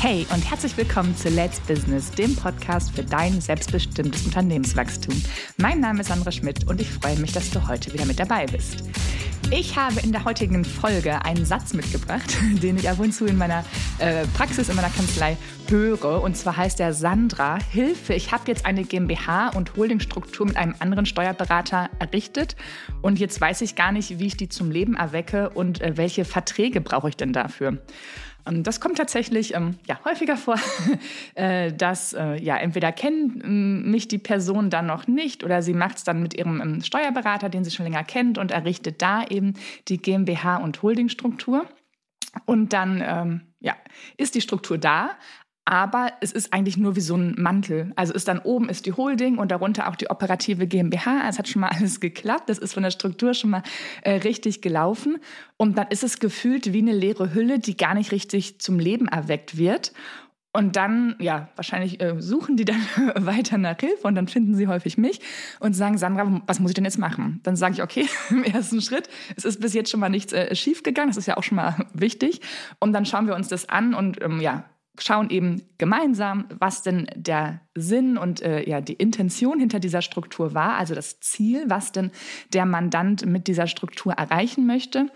Hey und herzlich willkommen zu Let's Business, dem Podcast für dein selbstbestimmtes Unternehmenswachstum. Mein Name ist Sandra Schmidt und ich freue mich, dass du heute wieder mit dabei bist. Ich habe in der heutigen Folge einen Satz mitgebracht, den ich ab und zu in meiner äh, Praxis, in meiner Kanzlei höre. Und zwar heißt der Sandra, Hilfe, ich habe jetzt eine GmbH und Holdingstruktur mit einem anderen Steuerberater errichtet. Und jetzt weiß ich gar nicht, wie ich die zum Leben erwecke und äh, welche Verträge brauche ich denn dafür. Ähm, das kommt tatsächlich ähm, ja, häufiger vor, äh, dass äh, ja, entweder kennt ähm, mich die Person dann noch nicht oder sie macht es dann mit ihrem ähm, Steuerberater, den sie schon länger kennt und errichtet da eben die GmbH und Holdingstruktur. Und dann ja, ist die Struktur da, aber es ist eigentlich nur wie so ein Mantel. Also ist dann oben ist die Holding und darunter auch die operative GmbH. Es hat schon mal alles geklappt. Das ist von der Struktur schon mal äh, richtig gelaufen. Und dann ist es gefühlt wie eine leere Hülle, die gar nicht richtig zum Leben erweckt wird. Und dann, ja, wahrscheinlich äh, suchen die dann weiter nach Hilfe und dann finden sie häufig mich und sagen, Sandra, was muss ich denn jetzt machen? Dann sage ich, okay, im ersten Schritt, es ist bis jetzt schon mal nichts äh, schief gegangen, das ist ja auch schon mal wichtig. Und dann schauen wir uns das an und ähm, ja, schauen eben gemeinsam, was denn der Sinn und äh, ja, die Intention hinter dieser Struktur war, also das Ziel, was denn der Mandant mit dieser Struktur erreichen möchte.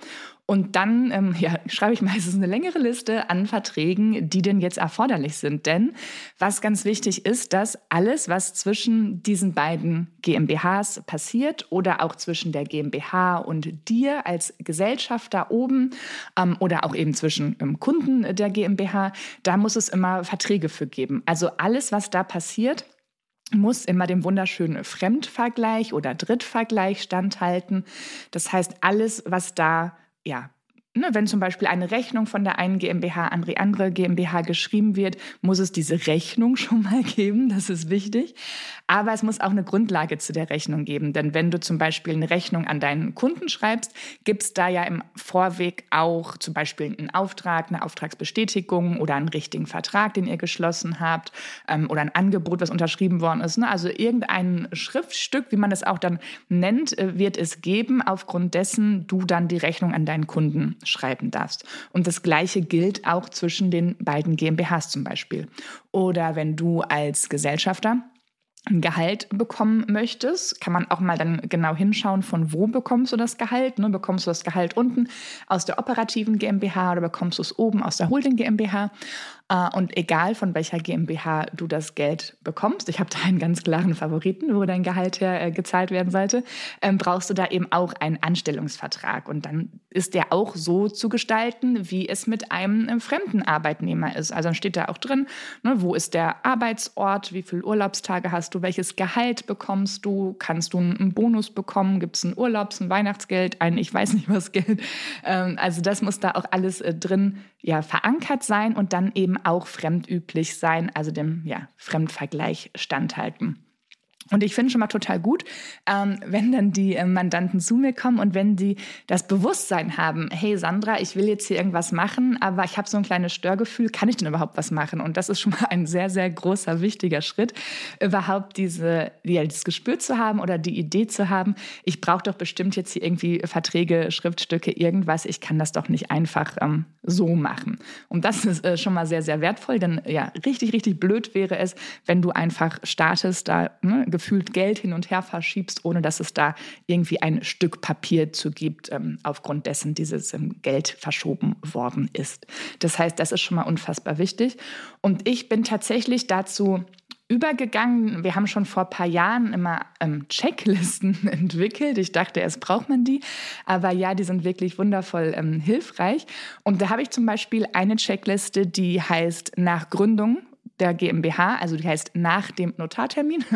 Und dann ähm, ja, schreibe ich meistens eine längere Liste an Verträgen, die denn jetzt erforderlich sind. Denn was ganz wichtig ist, dass alles, was zwischen diesen beiden GmbHs passiert oder auch zwischen der GmbH und dir als Gesellschafter oben ähm, oder auch eben zwischen ähm, Kunden der GmbH, da muss es immer Verträge für geben. Also alles, was da passiert, muss immer dem wunderschönen Fremdvergleich oder Drittvergleich standhalten. Das heißt, alles, was da ja, Ne, wenn zum Beispiel eine Rechnung von der einen GmbH an die andere GmbH geschrieben wird, muss es diese Rechnung schon mal geben. Das ist wichtig. Aber es muss auch eine Grundlage zu der Rechnung geben. Denn wenn du zum Beispiel eine Rechnung an deinen Kunden schreibst, gibt es da ja im Vorweg auch zum Beispiel einen Auftrag, eine Auftragsbestätigung oder einen richtigen Vertrag, den ihr geschlossen habt ähm, oder ein Angebot, was unterschrieben worden ist. Ne? Also irgendein Schriftstück, wie man es auch dann nennt, äh, wird es geben, aufgrund dessen du dann die Rechnung an deinen Kunden schreiben darfst. Und das Gleiche gilt auch zwischen den beiden GmbHs zum Beispiel. Oder wenn du als Gesellschafter ein Gehalt bekommen möchtest, kann man auch mal dann genau hinschauen, von wo bekommst du das Gehalt. Ne? Bekommst du das Gehalt unten aus der operativen GmbH oder bekommst du es oben aus der Holding GmbH? Äh, und egal von welcher GmbH du das Geld bekommst, ich habe da einen ganz klaren Favoriten, wo dein Gehalt her äh, gezahlt werden sollte, ähm, brauchst du da eben auch einen Anstellungsvertrag. Und dann ist der auch so zu gestalten, wie es mit einem fremden Arbeitnehmer ist. Also dann steht da auch drin, ne, wo ist der Arbeitsort, wie viele Urlaubstage hast du, welches Gehalt bekommst du, kannst du einen Bonus bekommen, gibt es ein Urlaubs-, ein Weihnachtsgeld, ein ich weiß nicht was Geld. Ähm, also das muss da auch alles drin ja, verankert sein und dann eben auch fremdüblich sein, also dem ja, Fremdvergleich standhalten. Und ich finde schon mal total gut, ähm, wenn dann die äh, Mandanten zu mir kommen und wenn die das Bewusstsein haben, hey Sandra, ich will jetzt hier irgendwas machen, aber ich habe so ein kleines Störgefühl, kann ich denn überhaupt was machen? Und das ist schon mal ein sehr, sehr großer, wichtiger Schritt, überhaupt diese, ja, dieses Gespür zu haben oder die Idee zu haben, ich brauche doch bestimmt jetzt hier irgendwie Verträge, Schriftstücke, irgendwas, ich kann das doch nicht einfach ähm, so machen. Und das ist äh, schon mal sehr, sehr wertvoll, denn ja, richtig, richtig blöd wäre es, wenn du einfach startest, da ne, gefühlt Geld hin und her verschiebst, ohne dass es da irgendwie ein Stück Papier zu gibt, ähm, aufgrund dessen dieses ähm, Geld verschoben worden ist. Das heißt, das ist schon mal unfassbar wichtig. Und ich bin tatsächlich dazu übergegangen. Wir haben schon vor ein paar Jahren immer ähm, Checklisten entwickelt. Ich dachte, erst braucht man die. Aber ja, die sind wirklich wundervoll ähm, hilfreich. Und da habe ich zum Beispiel eine Checkliste, die heißt nach Gründung der GmbH, also die heißt nach dem Notartermin.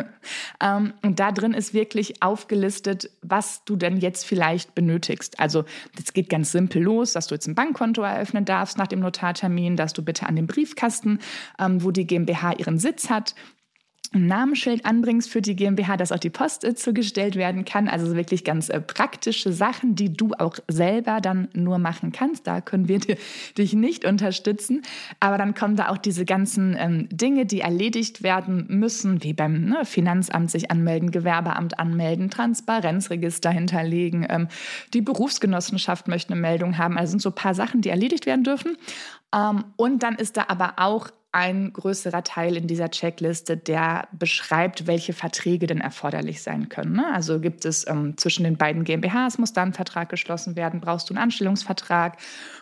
Ähm, und da drin ist wirklich aufgelistet, was du denn jetzt vielleicht benötigst. Also das geht ganz simpel los, dass du jetzt ein Bankkonto eröffnen darfst nach dem Notartermin, dass du bitte an den Briefkasten, ähm, wo die GmbH ihren Sitz hat, ein Namensschild anbringst für die GmbH, dass auch die Post äh, zugestellt werden kann. Also wirklich ganz äh, praktische Sachen, die du auch selber dann nur machen kannst. Da können wir dich nicht unterstützen. Aber dann kommen da auch diese ganzen ähm, Dinge, die erledigt werden müssen, wie beim ne, Finanzamt sich anmelden, Gewerbeamt anmelden, Transparenzregister hinterlegen. Ähm, die Berufsgenossenschaft möchte eine Meldung haben. Also sind so ein paar Sachen, die erledigt werden dürfen. Ähm, und dann ist da aber auch ein größerer Teil in dieser Checkliste, der beschreibt, welche Verträge denn erforderlich sein können. Ne? Also gibt es ähm, zwischen den beiden GmbHs, muss da ein Vertrag geschlossen werden, brauchst du einen Anstellungsvertrag,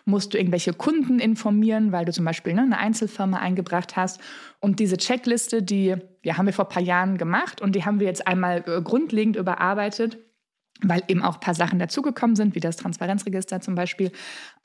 musst du irgendwelche Kunden informieren, weil du zum Beispiel ne, eine Einzelfirma eingebracht hast. Und diese Checkliste, die ja, haben wir vor ein paar Jahren gemacht und die haben wir jetzt einmal äh, grundlegend überarbeitet weil eben auch ein paar Sachen dazugekommen sind, wie das Transparenzregister zum Beispiel.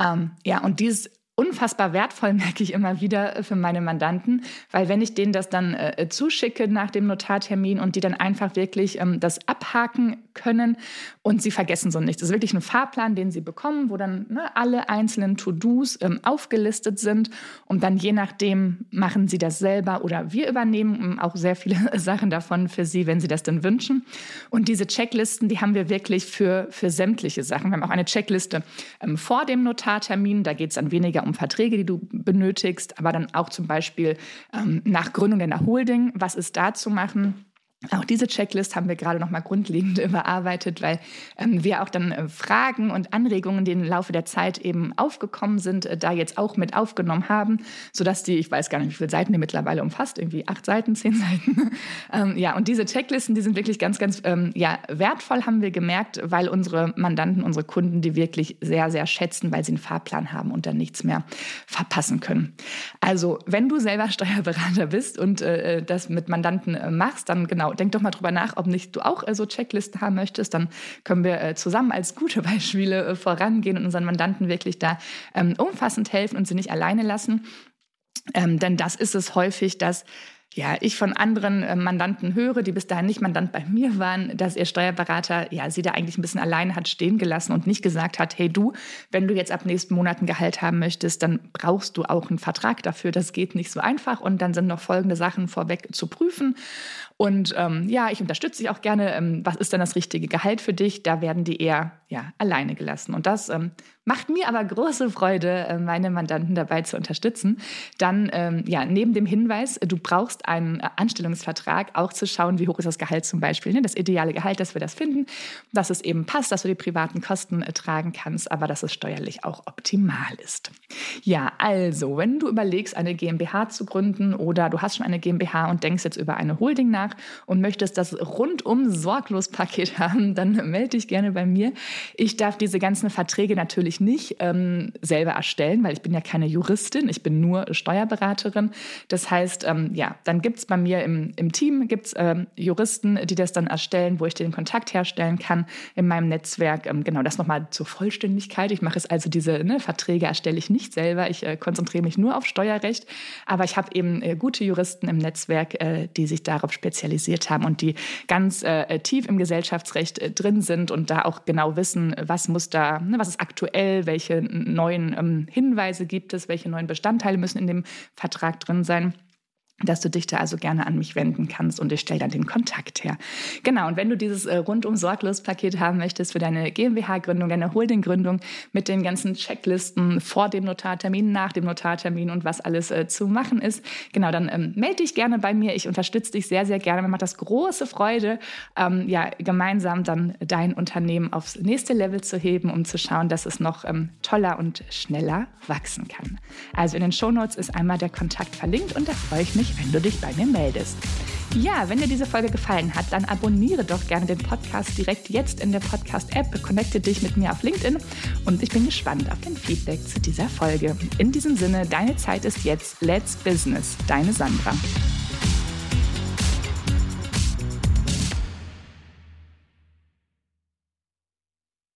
Ähm, ja, und dieses unfassbar wertvoll, merke ich immer wieder äh, für meine Mandanten, weil wenn ich denen das dann äh, zuschicke nach dem Notartermin und die dann einfach wirklich ähm, das abhaken können und sie vergessen so nichts. Das ist wirklich ein Fahrplan, den sie bekommen, wo dann ne, alle einzelnen To-Dos ähm, aufgelistet sind und dann je nachdem machen sie das selber oder wir übernehmen ähm, auch sehr viele Sachen davon für sie, wenn sie das dann wünschen. Und diese Checklisten, die haben wir wirklich für, für sämtliche Sachen. Wir haben auch eine Checkliste ähm, vor dem Notartermin, da geht es dann weniger um um Verträge, die du benötigst, aber dann auch zum Beispiel ähm, nach Gründung einer Holding, was ist da zu machen? Auch diese Checklist haben wir gerade noch mal grundlegend überarbeitet, weil ähm, wir auch dann äh, Fragen und Anregungen, die im Laufe der Zeit eben aufgekommen sind, äh, da jetzt auch mit aufgenommen haben, sodass die, ich weiß gar nicht, wie viele Seiten die mittlerweile umfasst, irgendwie acht Seiten, zehn Seiten. ähm, ja, und diese Checklisten, die sind wirklich ganz, ganz ähm, ja, wertvoll, haben wir gemerkt, weil unsere Mandanten, unsere Kunden die wirklich sehr, sehr schätzen, weil sie einen Fahrplan haben und dann nichts mehr verpassen können. Also, wenn du selber Steuerberater bist und äh, das mit Mandanten äh, machst, dann genau Genau, denk doch mal drüber nach, ob nicht du auch äh, so Checklisten haben möchtest. Dann können wir äh, zusammen als gute Beispiele äh, vorangehen und unseren Mandanten wirklich da ähm, umfassend helfen und sie nicht alleine lassen. Ähm, denn das ist es häufig, dass ja, ich von anderen äh, Mandanten höre, die bis dahin nicht Mandant bei mir waren, dass ihr Steuerberater ja sie da eigentlich ein bisschen alleine hat stehen gelassen und nicht gesagt hat, hey du, wenn du jetzt ab nächsten Monat ein Gehalt haben möchtest, dann brauchst du auch einen Vertrag dafür. Das geht nicht so einfach und dann sind noch folgende Sachen vorweg zu prüfen. Und ähm, ja, ich unterstütze dich auch gerne. Ähm, was ist denn das richtige Gehalt für dich? Da werden die eher ja, alleine gelassen. Und das ähm, macht mir aber große Freude, äh, meine Mandanten dabei zu unterstützen. Dann, ähm, ja, neben dem Hinweis, du brauchst einen äh, Anstellungsvertrag, auch zu schauen, wie hoch ist das Gehalt zum Beispiel. Ne? Das ideale Gehalt, dass wir das finden, dass es eben passt, dass du die privaten Kosten äh, tragen kannst, aber dass es steuerlich auch optimal ist. Ja, also, wenn du überlegst, eine GmbH zu gründen oder du hast schon eine GmbH und denkst jetzt über eine Holding nach, nach und möchtest das rundum sorglos Paket haben, dann melde dich gerne bei mir. Ich darf diese ganzen Verträge natürlich nicht ähm, selber erstellen, weil ich bin ja keine Juristin, ich bin nur Steuerberaterin. Das heißt, ähm, ja, dann gibt es bei mir im, im Team gibt's, ähm, Juristen, die das dann erstellen, wo ich den Kontakt herstellen kann in meinem Netzwerk. Ähm, genau, das nochmal zur Vollständigkeit. Ich mache es also, diese ne, Verträge erstelle ich nicht selber. Ich äh, konzentriere mich nur auf Steuerrecht. Aber ich habe eben äh, gute Juristen im Netzwerk, äh, die sich darauf spezialisieren spezialisiert haben und die ganz äh, tief im Gesellschaftsrecht äh, drin sind und da auch genau wissen, was muss da, ne, was ist aktuell, welche neuen ähm, Hinweise gibt es, welche neuen Bestandteile müssen in dem Vertrag drin sein dass du dich da also gerne an mich wenden kannst und ich stelle dann den Kontakt her. Genau, und wenn du dieses äh, rundum sorglos Paket haben möchtest für deine GmbH-Gründung, deine Holding-Gründung mit den ganzen Checklisten vor dem Notartermin, nach dem Notartermin und was alles äh, zu machen ist, genau, dann ähm, melde dich gerne bei mir. Ich unterstütze dich sehr, sehr gerne. Mir macht das große Freude, ähm, ja, gemeinsam dann dein Unternehmen aufs nächste Level zu heben, um zu schauen, dass es noch ähm, toller und schneller wachsen kann. Also in den Shownotes ist einmal der Kontakt verlinkt und da freue ich mich mich, wenn du dich bei mir meldest. Ja, wenn dir diese Folge gefallen hat, dann abonniere doch gerne den Podcast direkt jetzt in der Podcast-App, connecte dich mit mir auf LinkedIn und ich bin gespannt auf dein Feedback zu dieser Folge. In diesem Sinne, deine Zeit ist jetzt. Let's Business. Deine Sandra.